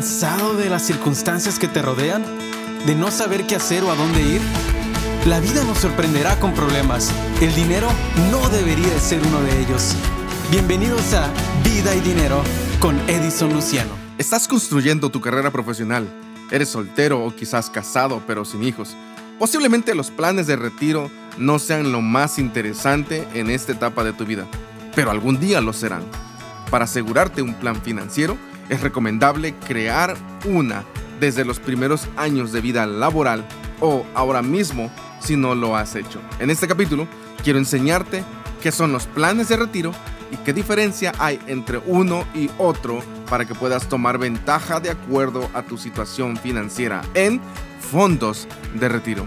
cansado de las circunstancias que te rodean? ¿De no saber qué hacer o a dónde ir? La vida nos sorprenderá con problemas. El dinero no debería de ser uno de ellos. Bienvenidos a Vida y Dinero con Edison Luciano. Estás construyendo tu carrera profesional. Eres soltero o quizás casado pero sin hijos. Posiblemente los planes de retiro no sean lo más interesante en esta etapa de tu vida, pero algún día lo serán. Para asegurarte un plan financiero, es recomendable crear una desde los primeros años de vida laboral o ahora mismo si no lo has hecho. En este capítulo quiero enseñarte qué son los planes de retiro y qué diferencia hay entre uno y otro para que puedas tomar ventaja de acuerdo a tu situación financiera en fondos de retiro.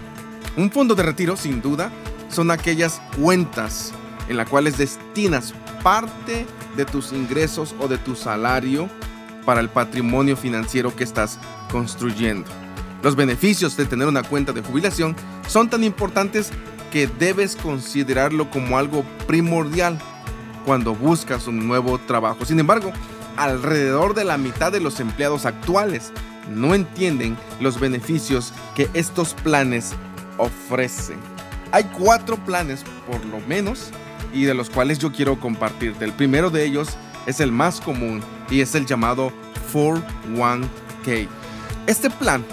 Un fondo de retiro, sin duda, son aquellas cuentas en las cuales destinas parte de tus ingresos o de tu salario para el patrimonio financiero que estás construyendo. Los beneficios de tener una cuenta de jubilación son tan importantes que debes considerarlo como algo primordial cuando buscas un nuevo trabajo. Sin embargo, alrededor de la mitad de los empleados actuales no entienden los beneficios que estos planes ofrecen. Hay cuatro planes, por lo menos, y de los cuales yo quiero compartirte. El primero de ellos es el más común y es el llamado 401k. Este plan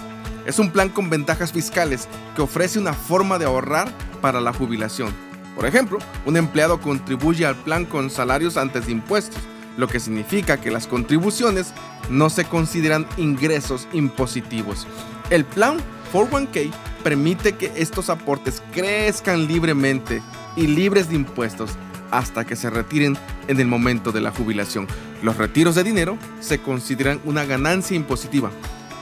es un plan con ventajas fiscales que ofrece una forma de ahorrar para la jubilación. Por ejemplo, un empleado contribuye al plan con salarios antes de impuestos, lo que significa que las contribuciones no se consideran ingresos impositivos. El plan 401k permite que estos aportes crezcan libremente y libres de impuestos hasta que se retiren en el momento de la jubilación. Los retiros de dinero se consideran una ganancia impositiva.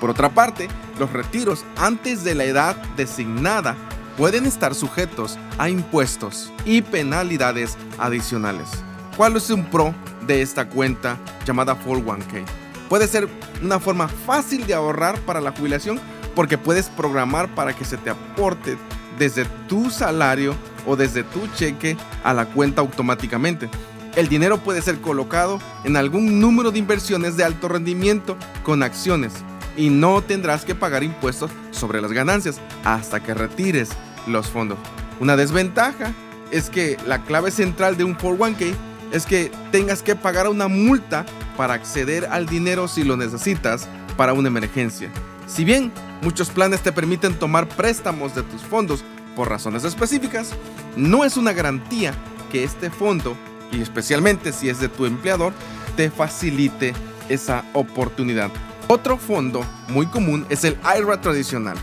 Por otra parte, los retiros antes de la edad designada pueden estar sujetos a impuestos y penalidades adicionales. ¿Cuál es un pro de esta cuenta llamada 401k? Puede ser una forma fácil de ahorrar para la jubilación porque puedes programar para que se te aporte desde tu salario o desde tu cheque a la cuenta automáticamente. El dinero puede ser colocado en algún número de inversiones de alto rendimiento con acciones y no tendrás que pagar impuestos sobre las ganancias hasta que retires los fondos. Una desventaja es que la clave central de un 401k es que tengas que pagar una multa para acceder al dinero si lo necesitas para una emergencia. Si bien muchos planes te permiten tomar préstamos de tus fondos por razones específicas, no es una garantía que este fondo, y especialmente si es de tu empleador, te facilite esa oportunidad. Otro fondo muy común es el IRA tradicional.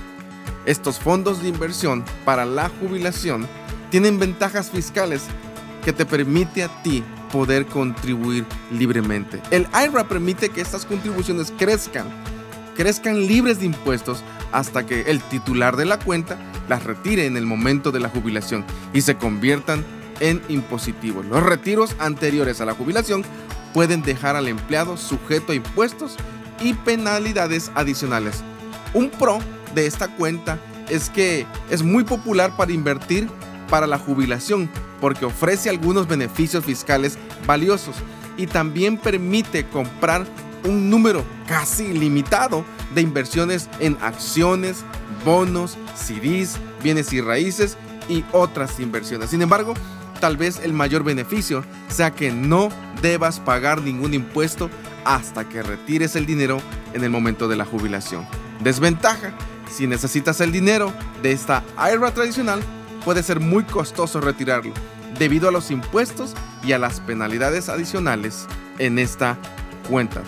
Estos fondos de inversión para la jubilación tienen ventajas fiscales que te permite a ti poder contribuir libremente. El IRA permite que estas contribuciones crezcan, crezcan libres de impuestos hasta que el titular de la cuenta las retire en el momento de la jubilación y se conviertan en impositivos. Los retiros anteriores a la jubilación pueden dejar al empleado sujeto a impuestos y penalidades adicionales. Un pro de esta cuenta es que es muy popular para invertir para la jubilación porque ofrece algunos beneficios fiscales valiosos y también permite comprar un número casi ilimitado de inversiones en acciones, bonos, CDs, bienes y raíces y otras inversiones. Sin embargo, tal vez el mayor beneficio sea que no debas pagar ningún impuesto hasta que retires el dinero en el momento de la jubilación. Desventaja, si necesitas el dinero de esta IRA tradicional, puede ser muy costoso retirarlo debido a los impuestos y a las penalidades adicionales en esta cuenta.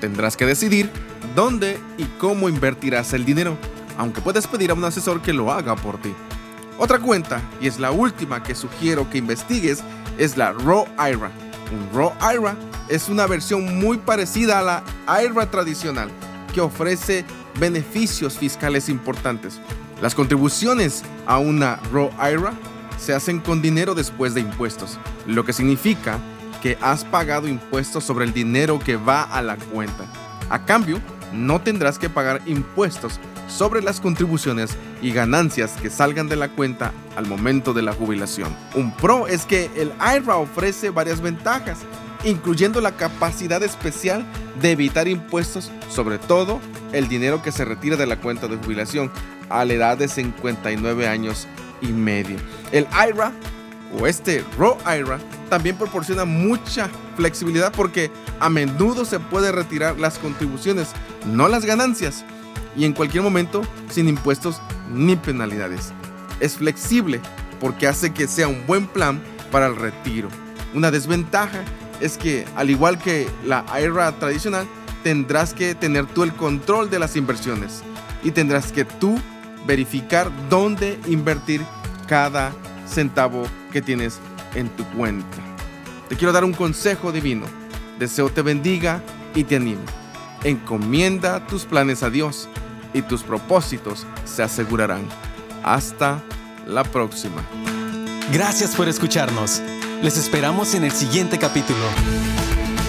Tendrás que decidir dónde y cómo invertirás el dinero aunque puedes pedir a un asesor que lo haga por ti. Otra cuenta, y es la última que sugiero que investigues, es la Raw IRA. Un Raw IRA es una versión muy parecida a la IRA tradicional, que ofrece beneficios fiscales importantes. Las contribuciones a una Raw IRA se hacen con dinero después de impuestos, lo que significa que has pagado impuestos sobre el dinero que va a la cuenta. A cambio, no tendrás que pagar impuestos sobre las contribuciones y ganancias que salgan de la cuenta al momento de la jubilación. Un pro es que el IRA ofrece varias ventajas incluyendo la capacidad especial de evitar impuestos, sobre todo el dinero que se retira de la cuenta de jubilación a la edad de 59 años y medio. El IRA o este Roth IRA también proporciona mucha flexibilidad porque a menudo se puede retirar las contribuciones, no las ganancias, y en cualquier momento sin impuestos ni penalidades. Es flexible porque hace que sea un buen plan para el retiro. Una desventaja es que, al igual que la IRA tradicional, tendrás que tener tú el control de las inversiones y tendrás que tú verificar dónde invertir cada centavo que tienes en tu cuenta. Te quiero dar un consejo divino. Deseo te bendiga y te anime. Encomienda tus planes a Dios y tus propósitos se asegurarán. Hasta la próxima. Gracias por escucharnos. Les esperamos en el siguiente capítulo.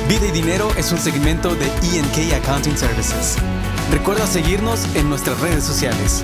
Vida y Dinero es un segmento de ENK Accounting Services. Recuerda seguirnos en nuestras redes sociales.